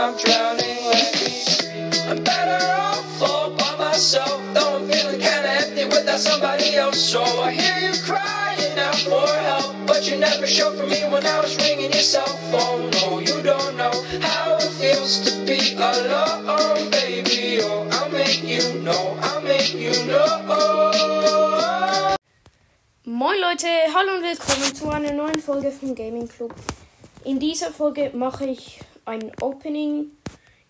I'm drowning. Let me. I'm better off all by myself. Though I'm feeling kinda empty without somebody else. So I hear you crying out for help. But you never showed for me when I was ringing your cell phone. No, you don't know how it feels to be alone, baby. Oh, I'll make you know. I'll make you know. Moin Leute, hallo und willkommen zu einer neuen Folge vom Gaming Club. In dieser Folge mache ich ein Opening.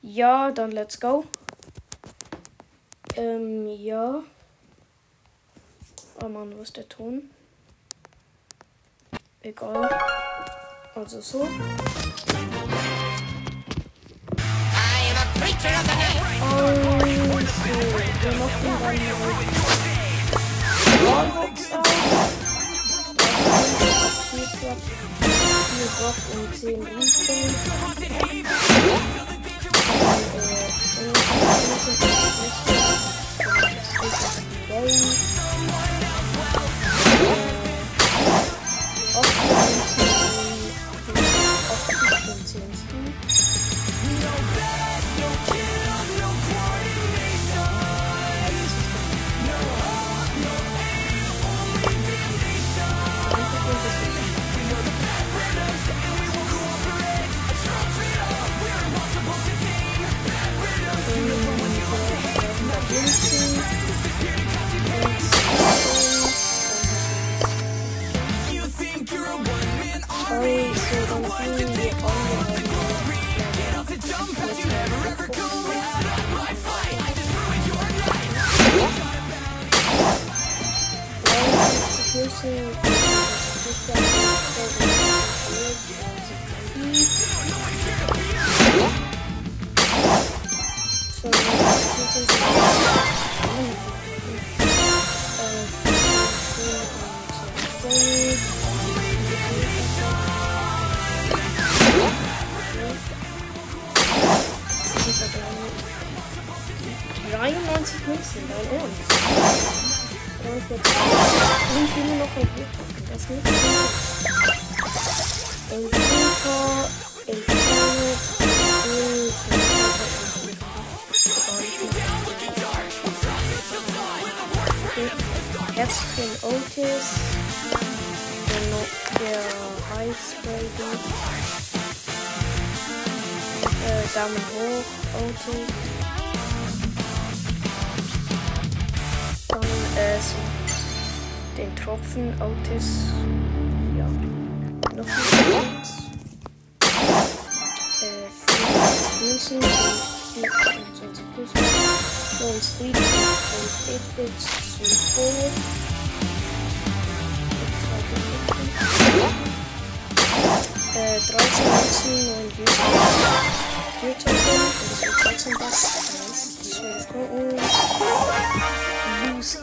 Ja, dann let's go. Ähm, ja. Oh Mann, wo ist der Ton? Egal. Also so. Also, wir machen dann mal Wallbox auf. Vier Bock und 10 Riefen. Sorry, Dreiundneunzig Münzen, Ernst? 43. Wie viele noch erlebt? Das ist nicht viel. El Super, El Planet, Herzchen Otis, der, Ice äh, Daumen hoch, Otis, äh, so den Tropfen Otis, ja, noch ein äh, 24 Münzen, 24 plus, 9 Street, 5 8-Bits, 5 Bonus, äh, 13 Münzen, 9 User, 4 Token, und das wird 13 Bass,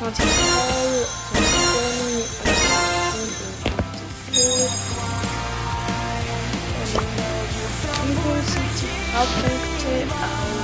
젖은 서울, 젖은 이곳이 아 프로젝트 아웃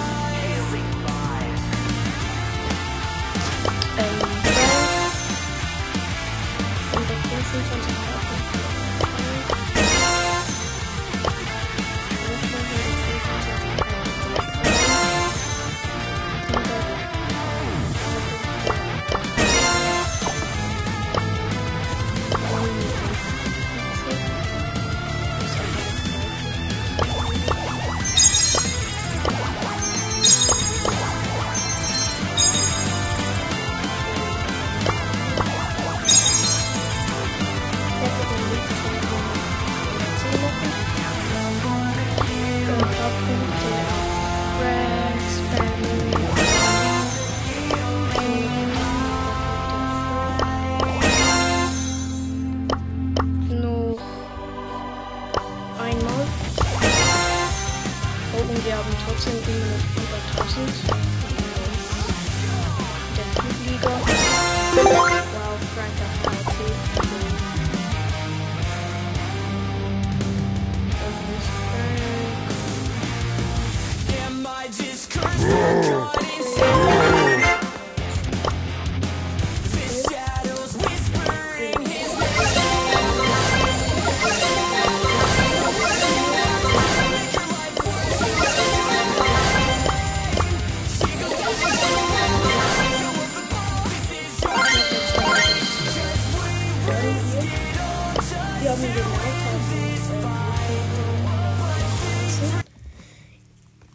haben trotzdem immer noch über 1000. Der Clubliga. Wow, Frank hat VT. Und Haben 1000.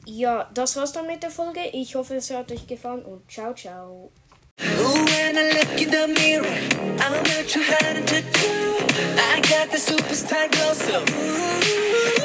Ja, das war's dann mit der Folge. Ich hoffe, es hat euch gefallen und ciao, ciao. When I look in the mirror, I'm not too hard to do. I got the superstar glow, so